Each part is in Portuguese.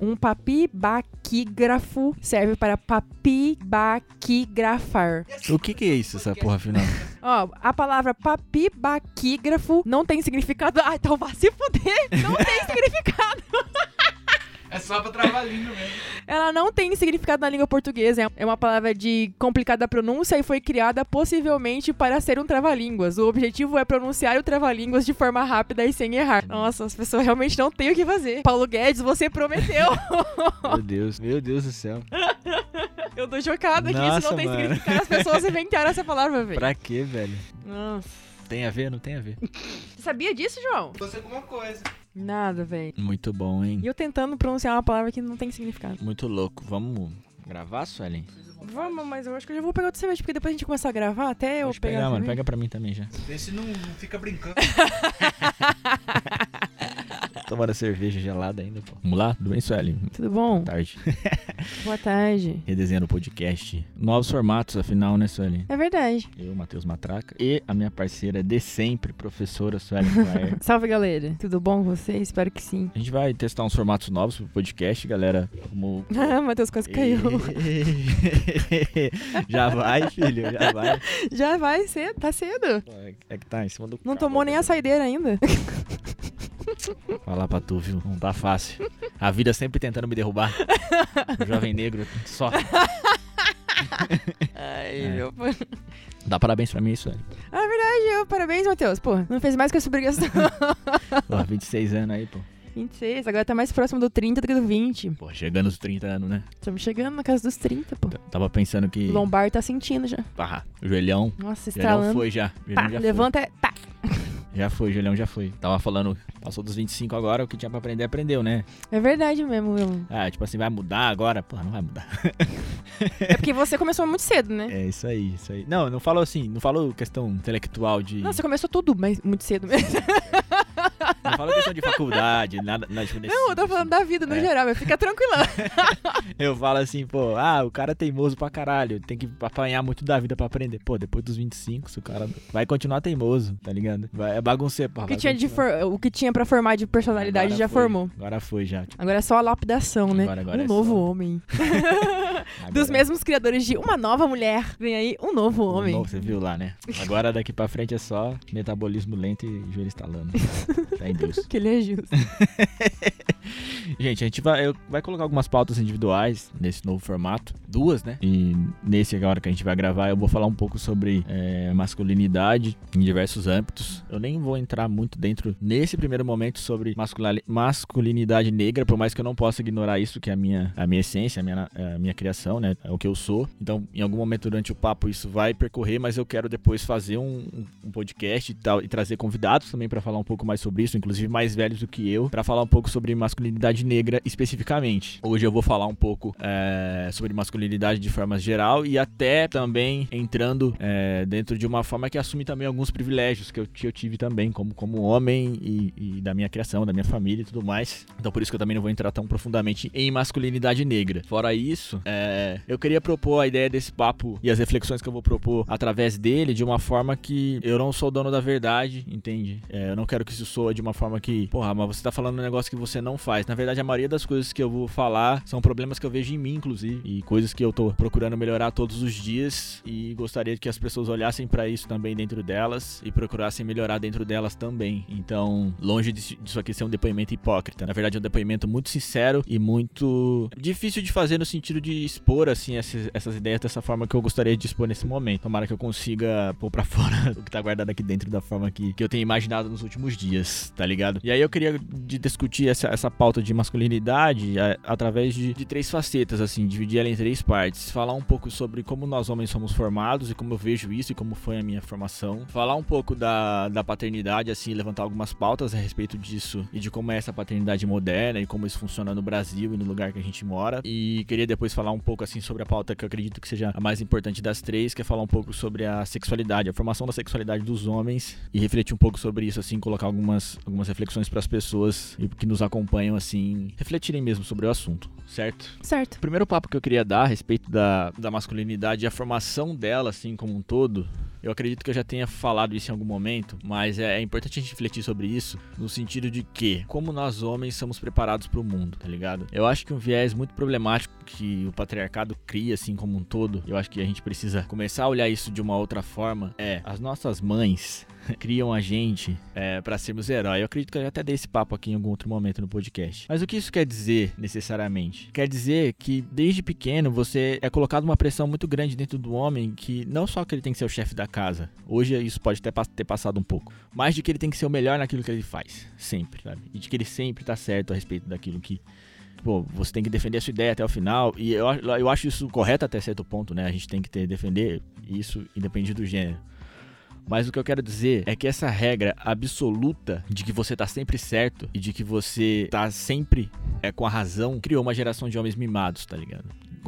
Um papibaquígrafo serve para papibaquigrafar. O que que é isso, essa porra final? Ó, a palavra papibaquígrafo não tem significado. Ah, então vá se fuder! Não tem significado! É só pra travar a língua mesmo. Ela não tem significado na língua portuguesa. É uma palavra de complicada pronúncia e foi criada possivelmente para ser um trava-línguas. O objetivo é pronunciar o trava-línguas de forma rápida e sem errar. Nossa, as pessoas realmente não têm o que fazer. Paulo Guedes, você prometeu. Meu Deus, meu Deus do céu. Eu tô chocada que isso não tem mano. significado. As pessoas inventaram essa palavra, velho. Pra quê, velho? Nossa. Tem a ver? Não tem a ver. Você sabia disso, João? Fosse alguma coisa. Nada, velho. Muito bom, hein? E eu tentando pronunciar uma palavra que não tem significado. Muito louco. Vamos gravar, Suelen? Vamos, mas eu acho que eu já vou pegar outra cerveja, porque depois a gente começar a gravar, até eu Pode pegar. pegar, a mano. Pega pra mim também já. Vê se não, não fica brincando. Tomando cerveja gelada ainda, pô. Vamos lá? Tudo bem, Suelen? Tudo bom? Tarde. Boa tarde. Redesenhando o podcast. Novos formatos, afinal, né, Suelen? É verdade. Eu, Matheus Matraca, e a minha parceira de sempre, professora Claire. Salve, galera. Tudo bom com vocês? Espero que sim. A gente vai testar uns formatos novos pro podcast, galera. Como. Ah, Matheus quase caiu. já vai, filho, já vai. Já vai cedo, tá cedo. É que tá em cima do. Não cabo, tomou nem a saideira ainda. Falar pra tu, viu? Não tá fácil. A vida sempre tentando me derrubar. O jovem negro só. Ai, É. meu pai. Dá parabéns pra mim, isso, velho. Ah, é verdade, eu. Parabéns, Matheus. Pô, não fez mais que essa obrigação. Pô, 26 anos aí, pô. 26, agora tá mais próximo do 30 do que do 20. Pô, chegando aos 30 anos, né? Estamos chegando na casa dos 30, pô. T- Tava pensando que. O lombar tá sentindo já. Ah, joelhão. Nossa, Joelhão estralando. foi já. O Pá, joelhão já levanta, é. Tá. Já foi, o joelhão já foi. Tava falando, passou dos 25 agora, o que tinha pra aprender, aprendeu, né? É verdade mesmo. Ah, tipo assim, vai mudar agora? Porra, não vai mudar. É porque você começou muito cedo, né? É isso aí, isso aí. Não, não falou assim, não falou questão intelectual de. Não, você começou tudo, mas muito cedo mesmo. Não falou questão de faculdade, nada, nada tipo, Não, eu tô falando da vida no É. geral, mas fica tranquila. Eu falo assim, pô, ah, o cara é teimoso pra caralho, tem que apanhar muito da vida pra aprender. Pô, depois dos 25, se o cara vai continuar teimoso, tá ligado? Vai, é bagunceiro, pô. O que, tinha de for- o que tinha pra formar de personalidade já formou. Agora foi já. Tipo, Agora é só a lapidação, né? Agora- agora um é novo só. homem. agora- Dos mesmos criadores de Uma Nova Mulher. Vem aí um novo homem. novo, Você viu lá, né? Agora daqui pra frente é só metabolismo lento e joelho estalando. tá em Deus. Que ele é justo. Gente, a gente vai, vai colocar algumas pautas individuais nesse novo formato. Duas, né? E nesse agora que a gente vai gravar, eu vou falar um pouco sobre é, masculinidade em diversos âmbitos. Eu nem vou entrar muito dentro, nesse primeiro momento, sobre masculinidade negra, por mais que eu não possa ignorar isso, que é a minha, a minha essência, a minha, a minha criação, né? É o que eu sou. Então, em algum momento durante o papo, isso vai percorrer, mas eu quero depois fazer um- um podcast e tal, e trazer convidados também para falar um pouco mais sobre isso, inclusive mais velhos do que eu, para falar um pouco sobre masculinidade negra especificamente. Hoje eu vou falar um pouco é, sobre masculinidade de forma geral e até também entrando é, dentro de uma forma que assume também alguns privilégios que eu, eu tive também, como, como homem e, e da minha criação, da minha família e tudo mais. Então por isso que eu também não vou entrar tão profundamente em masculinidade negra. Fora isso, é, eu queria propor a ideia desse papo e as reflexões que eu vou propor através dele de uma forma que eu não sou dono da verdade, entende? É, eu não quero que isso soa de uma forma que, porra, mas você tá falando um negócio que você não faz. Na verdade, a maioria das coisas que eu vou falar são problemas que eu vejo em mim, inclusive, e coisas que eu tô procurando melhorar todos os dias e gostaria que as pessoas olhassem pra isso também dentro delas e procurassem melhorar dentro delas também. Então, longe disso aqui ser um depoimento hipócrita. Na verdade, é um depoimento muito sincero e muito difícil de fazer no sentido de expor, assim, essas, essas ideias dessa forma que eu gostaria de expor nesse momento. Tomara que eu consiga pôr pra fora o que tá guardado aqui dentro da forma que, que eu tenho imaginado nos últimos dias, tá ligado? E aí eu queria discutir essa, essa pauta de masculinidade a- através de, de três facetas, assim, dividir ela em três partes. Falar um pouco sobre como nós homens somos formados e como eu vejo isso e como foi a minha formação. Falar um pouco da, da paternidade, assim, levantar algumas pautas a respeito disso e de como é essa paternidade moderna e como isso funciona no Brasil e no lugar que a gente mora. E queria depois falar um pouco, assim, sobre a pauta que eu acredito que seja a mais importante das três, que é falar um pouco sobre a sexualidade, a formação da sexualidade dos homens e refletir um pouco sobre isso, assim, colocar algumas, algumas reflexões para as pessoas que nos acompanham, assim, refletirem mesmo sobre o assunto, certo? Certo. O primeiro papo que eu queria dar a respeito da, da masculinidade e a formação dela, assim, como um todo, Eu acredito que eu já tenha falado isso em algum momento, mas é, é importante a gente refletir sobre isso no sentido de que, como nós homens somos preparados para o mundo, tá ligado? Eu acho que um viés muito problemático que o patriarcado cria, assim como um todo, eu acho que a gente precisa começar a olhar isso de uma outra forma, é as nossas mães criam a gente é, para sermos heróis. Eu acredito que eu já até dei esse papo aqui em algum outro momento no podcast. Mas o que isso quer dizer, necessariamente? Quer dizer que desde pequeno você é colocado uma pressão muito grande dentro do homem que não só que ele tem que ser o chefe da casa, hoje isso pode até ter passado um pouco, mas de que ele tem que ser o melhor naquilo que ele faz, sempre, sabe? E de que ele sempre tá certo a respeito daquilo que pô, você tem que defender a sua ideia até o final. E eu, eu acho isso correto até certo ponto, né? A gente tem que ter, defender isso independente do gênero. Mas o que eu quero dizer é que essa regra absoluta de que você tá sempre certo e de que você tá sempre é, com a razão criou uma geração de homens mimados, tá ligado?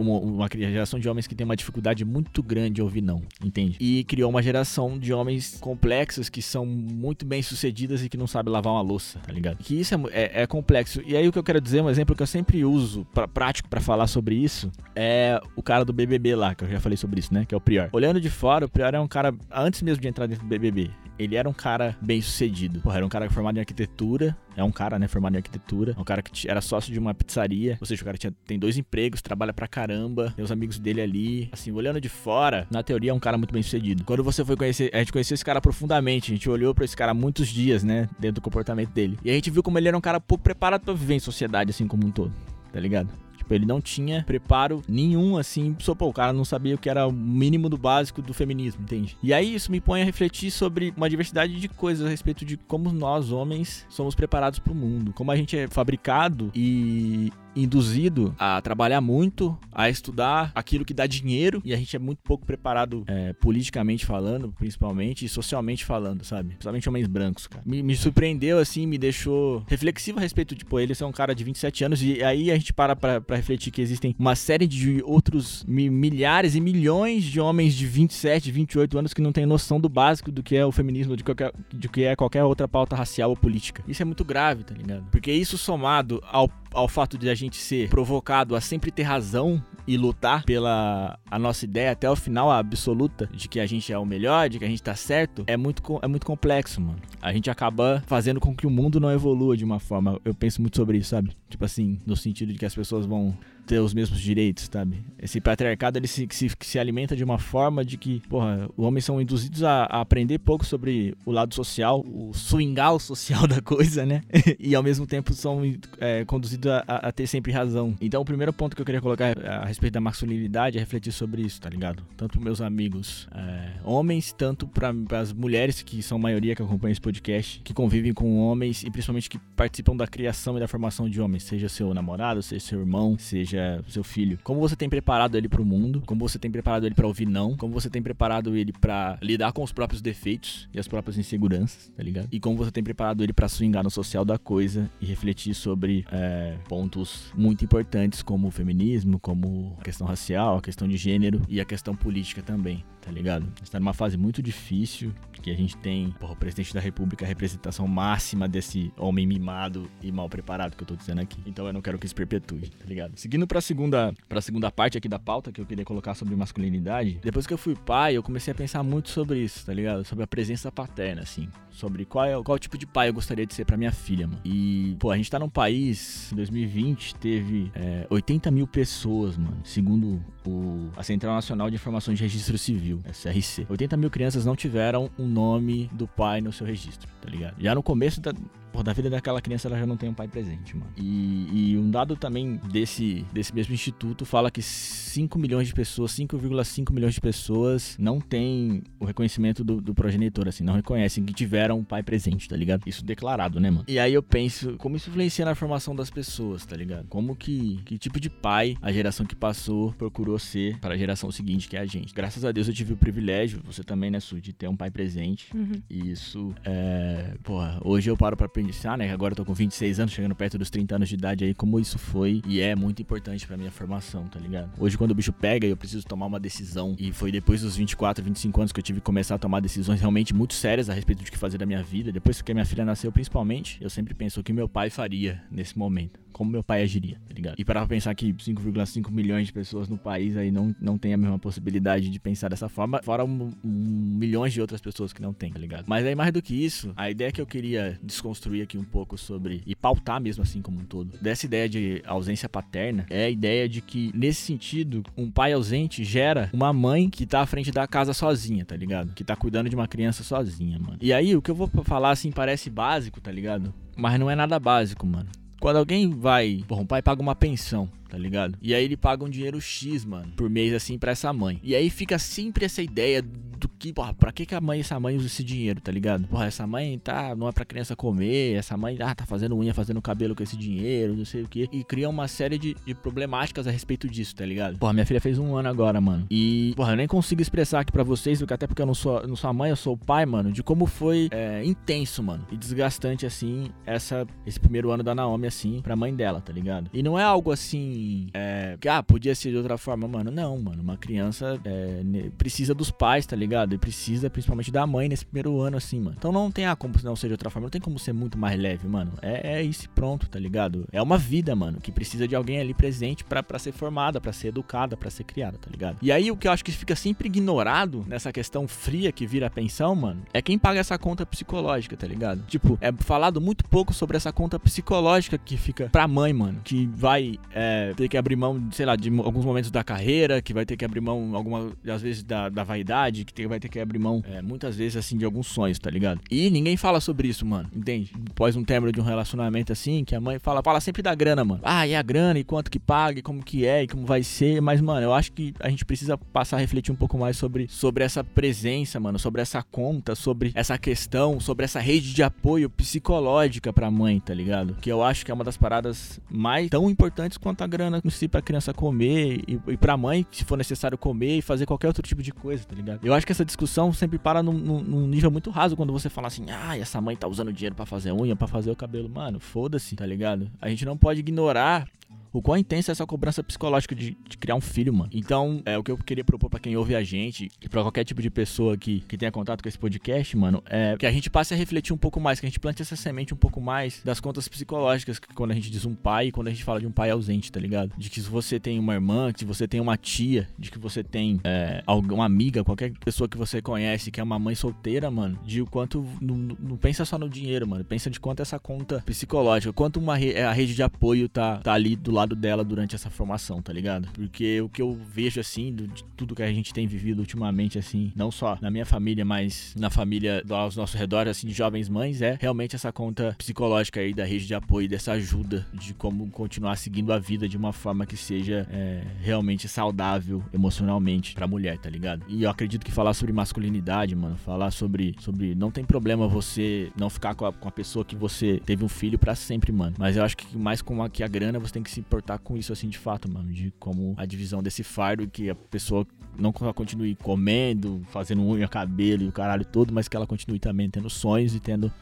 Uma geração de homens que tem uma dificuldade muito grande de ouvir não, entende? E criou uma geração de homens complexos que são muito bem sucedidas e que não sabem lavar uma louça, tá ligado? Que isso é, é, é complexo. E aí o que eu quero dizer, um exemplo que eu sempre uso pra, prático para falar sobre isso é o cara do BBB lá, que eu já falei sobre isso, né? Que é o Prior. Olhando de fora, o Prior é um cara, antes mesmo de entrar dentro do BBB, ele era um cara bem sucedido. Porra, era um cara formado em arquitetura. É um cara, né, formado em arquitetura. É um cara que era sócio de uma pizzaria. Ou seja, o cara tinha, tem dois empregos, trabalha pra caramba. Tem os amigos dele ali. Assim, olhando de fora, na teoria é um cara muito bem sucedido. Quando você foi conhecer, a gente conheceu esse cara profundamente. A gente olhou pra esse cara muitos dias, né, dentro do comportamento dele. E a gente viu como ele era um cara pouco preparado pra viver em sociedade, assim como um todo. Tá ligado? Tipo, ele não tinha preparo nenhum, assim. Só, pô, o cara não sabia o que era o mínimo do básico do feminismo, entende? E aí isso me põe a refletir sobre uma diversidade de coisas a respeito de como nós, homens, somos preparados para o mundo. Como a gente é fabricado e induzido a trabalhar muito, a estudar aquilo que dá dinheiro e a gente é muito pouco preparado é, politicamente falando, principalmente, e socialmente falando, sabe? Principalmente homens brancos, cara. Me, me, surpreendeu, assim, me deixou reflexivo a respeito de, pô, ele é um cara de 27 anos e aí a gente para pra, pra refletir que existem uma série de outros milhares e milhões de homens de 27, 28 anos que não têm noção do básico do que é o feminismo, de, qualquer, de que é qualquer outra pauta racial ou política. Isso é muito grave, tá ligado? Porque isso somado ao ao fato de a gente ser provocado a sempre ter razão e lutar pela a nossa ideia até o final absoluta de que a gente é o melhor, de que a gente tá certo, é muito, é muito complexo, mano. A gente acaba fazendo com que o mundo não evolua de uma forma. Eu penso muito sobre isso, sabe? Tipo assim, no sentido de que as pessoas vão ter os mesmos direitos, sabe? Esse patriarcado ele se, se, se alimenta de uma forma de que, porra, os homens são induzidos a, a aprender pouco sobre o lado social, o swingal social da coisa, né? e ao mesmo tempo são é, conduzidos a, a, ter sempre razão. Então o primeiro ponto que eu queria colocar a respeito da masculinidade é refletir sobre isso, tá ligado? Tanto meus amigos é, homens, tanto para as mulheres, que são a maioria que acompanham esse podcast, que convivem com homens e principalmente que participam da criação e da formação de homens, seja seu namorado, seja seu irmão, seja seja seu filho, como você tem preparado ele para o mundo, como você tem preparado ele para ouvir não, como você tem preparado ele para lidar com os próprios defeitos e as próprias inseguranças, tá ligado? E como você tem preparado ele para swingar no social da coisa e refletir sobre é, pontos muito importantes como o feminismo, como a questão racial, a questão de gênero e a questão política também, tá ligado? Está numa fase muito difícil que a gente tem, porra, o presidente da república, a representação máxima desse homem mimado e mal preparado que eu tô dizendo aqui. Então eu não quero que isso perpetue, tá ligado? Seguindo pra segunda, pra segunda parte aqui da pauta que eu queria colocar sobre masculinidade, depois que eu fui pai, eu comecei a pensar muito sobre isso, tá ligado? Sobre a presença paterna, assim. Sobre qual, é, qual tipo de pai eu gostaria de ser pra minha filha, mano. E, pô, a gente tá num país, em 2020, teve é, 80 mil pessoas, mano, segundo o, a Central Nacional de Informações de Registro Civil, SRC. 80 mil crianças não tiveram o nome do pai no seu registro, tá ligado? Já no começo da, Pô, da vida daquela criança ela já não tem um pai presente, mano. E, e, um dado também desse, desse mesmo instituto fala que 5 milhões de pessoas, 5,5 milhões de pessoas não têm o reconhecimento do, do, progenitor, assim, não reconhecem que tiveram um pai presente, tá ligado? Isso declarado, né, mano? E aí eu penso, como isso influencia na formação das pessoas, tá ligado? Como que, que tipo de pai a geração que passou procurou ser para a geração seguinte, que é a gente. Graças a Deus eu tive o privilégio, você também, né, Su, de ter um pai presente. Uhum. E isso, é, porra, hoje eu paro pra pensar, né? Agora eu tô com 26 anos, chegando perto dos 30 anos de idade aí, como isso foi e é muito importante pra minha formação, tá ligado? Hoje, quando o bicho pega e eu preciso tomar uma decisão, e foi depois dos 24, 25 anos que eu tive que começar a tomar decisões realmente muito sérias a respeito de que fazer da minha vida, depois que a minha filha nasceu, principalmente, eu sempre penso o que meu pai faria nesse momento como meu pai agiria, tá ligado? E para pensar que 5,5 milhões de pessoas no país aí não, não tem a mesma possibilidade de pensar dessa forma, fora um, um, milhões de outras pessoas que não tem, tá ligado? Mas aí mais do que isso, a ideia que eu queria desconstruir aqui um pouco sobre e pautar mesmo assim como um todo, dessa ideia de ausência paterna, é a ideia de que nesse sentido, um pai ausente gera uma mãe que tá à frente da casa sozinha, tá ligado? Que tá cuidando de uma criança sozinha, mano. E aí o que eu vou falar assim parece básico, tá ligado? Mas não é nada básico, mano. Quando alguém vai. Porra, um pai paga uma pensão, tá ligado? E aí ele paga um dinheiro X, mano, por mês assim para essa mãe. E aí fica sempre essa ideia do que, porra, pra que, que a mãe, essa mãe usa esse dinheiro, tá ligado? Porra, essa mãe tá, não é pra criança comer, essa mãe, ah, tá fazendo unha, fazendo cabelo com esse dinheiro, não sei o que. E cria uma série de, de, problemáticas a respeito disso, tá ligado? Porra, minha filha fez um ano agora, mano. E, porra, eu nem consigo expressar aqui pra vocês, porque até porque eu não sou, não sou a mãe, eu sou o pai, mano, de como foi é, intenso, mano, e desgastante, assim, essa, esse primeiro ano da Naomi, assim, pra mãe dela, tá ligado? E não é algo assim, é, que, ah, podia ser de outra forma, mano. Não, mano, uma criança é, precisa dos pais, tá ligado? E precisa principalmente da mãe nesse primeiro ano, assim, mano. Então não tem ah, como não ser de outra forma, não tem como ser muito mais leve, mano. É, é isso pronto, tá ligado? É uma vida, mano, que precisa de alguém ali presente para ser formada, para ser educada, para ser criada, tá ligado? E aí o que eu acho que fica sempre ignorado nessa questão fria que vira pensão, mano, é quem paga essa conta psicológica, tá ligado? Tipo, é falado muito pouco sobre essa conta psicológica que fica pra mãe, mano, que vai é, ter que abrir mão, sei lá, de alguns momentos da carreira, que vai ter que abrir mão, algumas, às vezes, da, da vaidade, que vai ter que abrir mão, é, muitas vezes, assim, de alguns sonhos, tá ligado? E ninguém fala sobre isso, mano, entende? Após um término de um relacionamento assim, que a mãe fala, fala sempre da grana, mano. Ah, e a grana, e quanto que paga, e como que é, e como vai ser, mas, mano, eu acho que a gente precisa passar a refletir um pouco mais sobre, sobre essa presença, mano, sobre essa conta, sobre essa questão, sobre essa rede de apoio psicológica pra mãe, tá ligado? Que eu acho que é uma das paradas mais tão importantes quanto a grana em si pra criança comer e, e pra mãe, se for necessário comer e fazer qualquer outro tipo de coisa, tá ligado? Eu acho que essa discussão sempre para num, num nível muito raso quando você fala assim, ah, essa mãe tá usando dinheiro para fazer unha, para fazer o cabelo. Mano, foda-se, tá ligado? A gente não pode ignorar o quão intensa é essa cobrança psicológica de, de, criar um filho, mano. Então, é o que eu queria propor para quem ouve a gente e para qualquer tipo de pessoa que, que tenha contato com esse podcast, mano, é que a gente passe a refletir um pouco mais, que a gente plante essa semente um pouco mais das contas psicológicas que quando a gente diz um pai e quando a gente fala de um pai ausente, tá ligado? De que se você tem uma irmã, que você tem uma tia, de que você tem é, alguma amiga, qualquer pessoa que você conhece que é uma mãe solteira, mano, de o quanto não, pensa só no dinheiro, mano, pensa de quanto essa conta psicológica, quanto uma a rede de apoio tá, tá ali do lado dela durante essa formação, tá ligado? Porque o que eu vejo, assim, de tudo que a gente tem vivido ultimamente, assim, não só na minha família, mas na família aos nossos redores, assim, de jovens mães, é realmente essa conta psicológica aí da rede de apoio, dessa ajuda de como continuar seguindo a vida de uma forma que seja é, realmente saudável emocionalmente pra mulher, tá ligado? E eu acredito que falar sobre masculinidade, mano, falar sobre, sobre não tem problema você não ficar com a, com a pessoa que você teve um filho para sempre, mano. Mas eu acho que mais com a, que a grana você tem que se importar com isso assim de fato, mano, de como a divisão desse fardo que a pessoa não continue comendo, fazendo unha, cabelo e o caralho todo, mas que ela continue também tendo sonhos e tendo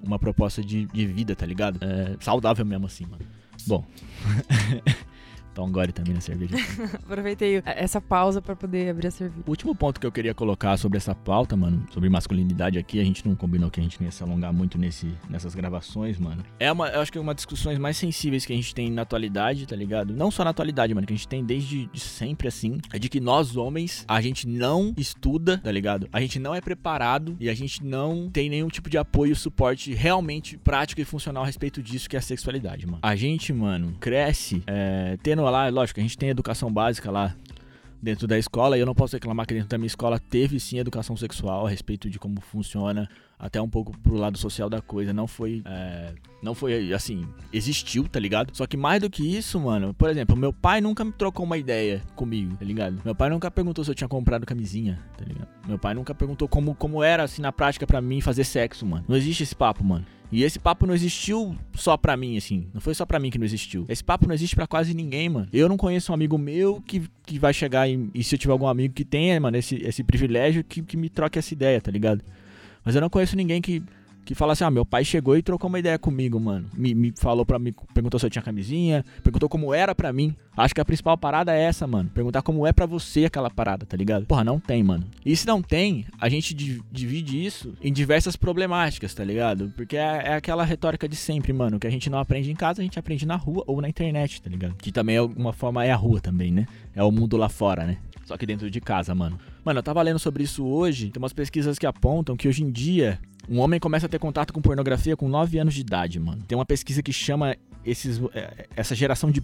uma proposta de, de vida, tá ligado? É, saudável mesmo assim, mano. Bom. Então agora também na cerveja. Aproveitei essa pausa para poder abrir a cerveja. O último ponto que eu queria colocar sobre essa pauta, mano, sobre masculinidade aqui, a gente não combinou que a gente não ia se alongar muito nesse, nessas gravações, mano. É uma, eu acho que é uma das discussões mais sensíveis que a gente tem na atualidade, tá ligado? Não só na atualidade, mano, que a gente tem desde de sempre assim, é de que nós homens, a gente não estuda, tá ligado? A gente não é preparado e a gente não tem nenhum tipo de apoio, suporte realmente prático e funcional a respeito disso que é a sexualidade, mano. A gente, mano, cresce é, tendo lá, lógico, a gente tem educação básica lá dentro da escola e eu não posso reclamar que dentro da minha escola teve sim educação sexual a respeito de como funciona até um pouco pro lado social da coisa não foi é, não foi assim existiu tá ligado só que mais do que isso mano por exemplo meu pai nunca me trocou uma ideia comigo tá ligado meu pai nunca perguntou se eu tinha comprado camisinha tá ligado meu pai nunca perguntou como como era assim na prática para mim fazer sexo mano não existe esse papo mano e esse papo não existiu só pra mim, assim. Não foi só pra mim que não existiu. Esse papo não existe para quase ninguém, mano. Eu não conheço um amigo meu que, que vai chegar e, e se eu tiver algum amigo que tenha, mano, esse, esse privilégio, que, que me troque essa ideia, tá ligado? Mas eu não conheço ninguém que que fala assim: ah, meu pai chegou e trocou uma ideia comigo, mano. Me, me falou pra mim, perguntou se eu tinha camisinha, perguntou como era pra mim. Acho que a principal parada é essa, mano. Perguntar como é pra você aquela parada, tá ligado? Porra, não tem, mano. E se não tem, a gente divide isso em diversas problemáticas, tá ligado? Porque é, é aquela retórica de sempre, mano. Que a gente não aprende em casa, a gente aprende na rua ou na internet, tá ligado? Que também, de alguma forma, é a rua também, né? É o mundo lá fora, né? Só que dentro de casa, mano. Mano, eu tava lendo sobre isso hoje. Tem umas pesquisas que apontam que hoje em dia um homem começa a ter contato com pornografia com 9 anos de idade, mano. Tem uma pesquisa que chama esses, é, essa geração de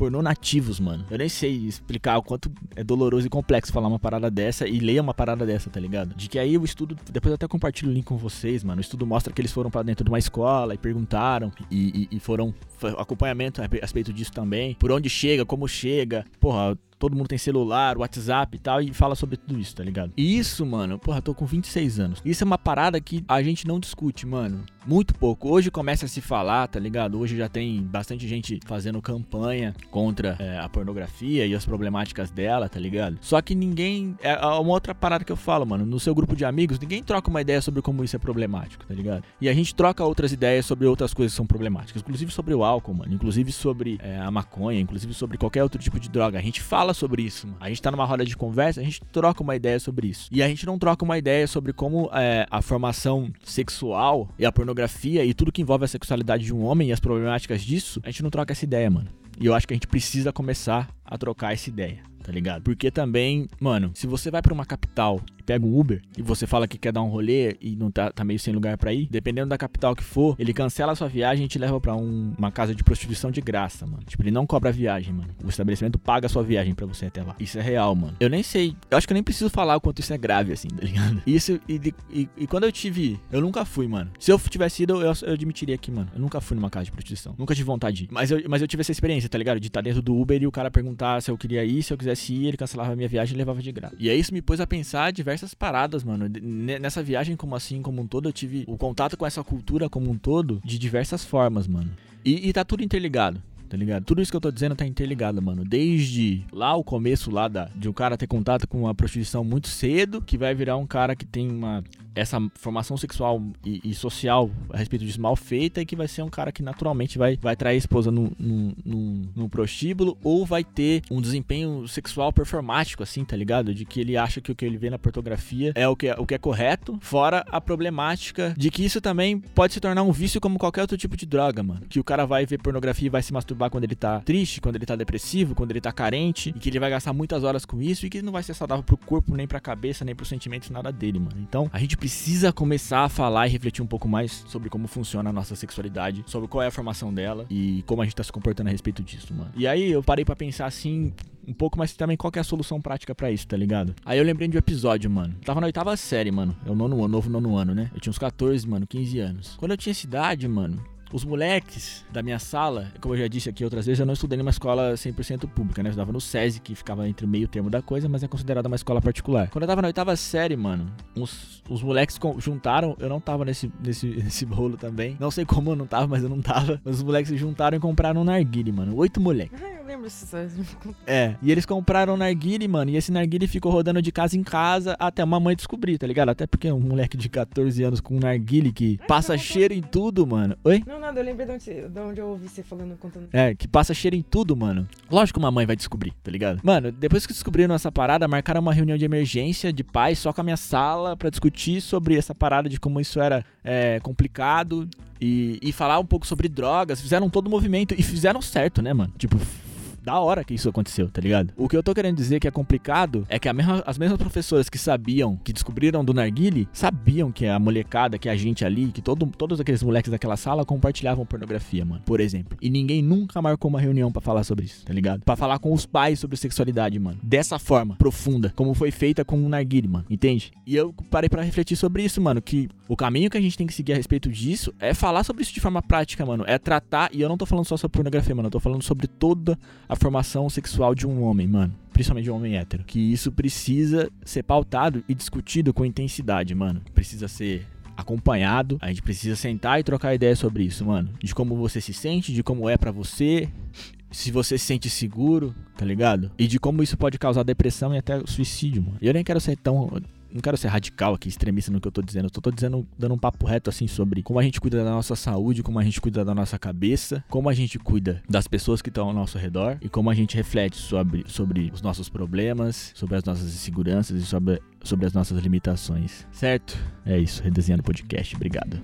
pornô nativos, mano. Eu nem sei explicar o quanto é doloroso e complexo falar uma parada dessa e ler uma parada dessa, tá ligado? De que aí o estudo, depois eu até compartilho o link com vocês, mano. O estudo mostra que eles foram para dentro de uma escola e perguntaram e, e, e foram acompanhamento a respeito disso também. Por onde chega, como chega. Porra, todo mundo tem celular, WhatsApp e tal, e fala sobre tudo isso, tá ligado? E isso, mano, porra, tô com 26 anos. Isso é uma parada que a gente não discute, mano. Muito pouco. Hoje começa a se falar, tá ligado? Hoje já tem bastante gente fazendo campanha contra é, a pornografia e as problemáticas dela, tá ligado? Só que ninguém. É, é uma outra parada que eu falo, mano. No seu grupo de amigos, ninguém troca uma ideia sobre como isso é problemático, tá ligado? E a gente troca outras ideias sobre outras coisas que são problemáticas, inclusive sobre o álcool, mano. Inclusive sobre é, a maconha, inclusive sobre qualquer outro tipo de droga. A gente fala sobre isso. Mano. A gente tá numa roda de conversa, a gente troca uma ideia sobre isso. E a gente não troca uma ideia sobre como é, a formação sexual e a pornografia e tudo que envolve a sexualidade de um homem e as problemáticas disso, a gente não troca essa ideia, mano. E eu acho que a gente precisa começar a trocar essa ideia, tá ligado? Porque também, mano, se você vai para uma capital pega um Uber e você fala que quer dar um rolê e não tá, tá meio sem lugar para ir, dependendo da capital que for, ele cancela a sua viagem e te leva para um, uma casa de prostituição de graça, mano. Tipo, ele não cobra a viagem, mano. O estabelecimento paga a sua viagem para você até lá. Isso é real, mano. Eu nem sei, eu acho que eu nem preciso falar o quanto isso é grave, assim, tá ligado? Isso, e, e, e quando eu tive, eu nunca fui, mano. Se eu tivesse ido, eu, eu admitiria que, mano, eu nunca fui numa casa de prostituição. Nunca tive vontade de ir. Mas eu, mas eu tive essa experiência, tá ligado? De estar dentro do Uber e o cara perguntar se eu queria ir, se eu quisesse ele cancelava a minha viagem e levava de graça. E aí isso me pôs a pensar diversas paradas, mano. Nessa viagem, como assim, como um todo, eu tive o contato com essa cultura como um todo de diversas formas, mano. E, e tá tudo interligado tá ligado? Tudo isso que eu tô dizendo tá interligado, mano. Desde lá o começo lá da, de um cara ter contato com a prostituição muito cedo, que vai virar um cara que tem uma essa formação sexual e, e, social a respeito disso mal feita e que vai ser um cara que naturalmente vai, vai trair a esposa num, prostíbulo ou vai ter um desempenho sexual performático, assim, tá ligado? De que ele acha que o que ele vê na pornografia é o que é, o que é correto, fora a problemática de que isso também pode se tornar um vício como qualquer outro tipo de droga, mano. Que o cara vai ver pornografia e vai se masturbar quando ele tá triste, quando ele tá depressivo, quando ele tá carente, e que ele vai gastar muitas horas com isso e que não vai ser saudável pro corpo, nem pra cabeça, nem pros sentimentos, nada dele, mano. Então, a gente precisa começar a falar e refletir um pouco mais sobre como funciona a nossa sexualidade, sobre qual é a formação dela e como a gente tá se comportando a respeito disso, mano. E aí eu parei para pensar assim, um pouco, mas também qual é a solução prática para isso, tá ligado? Aí eu lembrei de um episódio, mano. Eu tava na oitava série, mano. É o nono ano, novo nono ano, né? Eu tinha uns 14, mano, 15 anos. Quando eu tinha essa idade, mano, os moleques da minha sala, como eu já disse aqui outras vezes, eu não estudei numa escola 100% pública, né? Eu estudava no SESI, que ficava entre o meio termo da coisa, mas é considerada uma escola particular. Quando eu tava na oitava série, mano, os, os moleques juntaram, eu não tava nesse, nesse, nesse bolo também. Não sei como eu não tava, mas eu não tava. Os moleques se juntaram e compraram um narguile, mano. Oito moleques. Lembro disso. É, e eles compraram narguile, mano, e esse narguile ficou rodando de casa em casa até a mamãe descobrir, tá ligado? Até porque um moleque de 14 anos com um narguile que passa cheiro em tudo, mano. Oi? Não, nada, eu lembrei de onde, de onde eu ouvi você falando, contando. É, que passa cheiro em tudo, mano. Lógico que uma mãe vai descobrir, tá ligado? Mano, depois que descobriram essa parada, marcaram uma reunião de emergência de pais só com a minha sala para discutir sobre essa parada de como isso era é, complicado e, e falar um pouco sobre drogas. Fizeram todo o movimento e fizeram certo, né, mano? Tipo, da hora que isso aconteceu, tá ligado? O que eu tô querendo dizer que é complicado é que mesma, as mesmas professoras que sabiam, que descobriram do narguile, sabiam que a molecada, que a gente ali, que todo, todos aqueles moleques daquela sala compartilhavam pornografia, mano, por exemplo. E ninguém nunca marcou uma reunião para falar sobre isso, tá ligado? Para falar com os pais sobre sexualidade, mano. Dessa forma, profunda, como foi feita com o narguile, mano, entende? E eu parei para refletir sobre isso, mano, que o caminho que a gente tem que seguir a respeito disso é falar sobre isso de forma prática, mano. É tratar, e eu não tô falando só sobre pornografia, mano, eu tô falando sobre toda a formação sexual de um homem, mano. Principalmente de um homem hétero. Que isso precisa ser pautado e discutido com intensidade, mano. Precisa ser acompanhado. A gente precisa sentar e trocar ideias sobre isso, mano. De como você se sente, de como é para você, se você se sente seguro, tá ligado? E de como isso pode causar depressão e até suicídio, mano. Eu nem quero ser tão não quero ser radical aqui, extremista no que eu tô dizendo. Eu tô, tô dizendo, dando um papo reto assim sobre como a gente cuida da nossa saúde, como a gente cuida da nossa cabeça, como a gente cuida das pessoas que estão ao nosso redor e como a gente reflete sobre, sobre os nossos problemas, sobre as nossas inseguranças e sobre, sobre as nossas limitações. Certo? É isso, redesenhando podcast. Obrigado.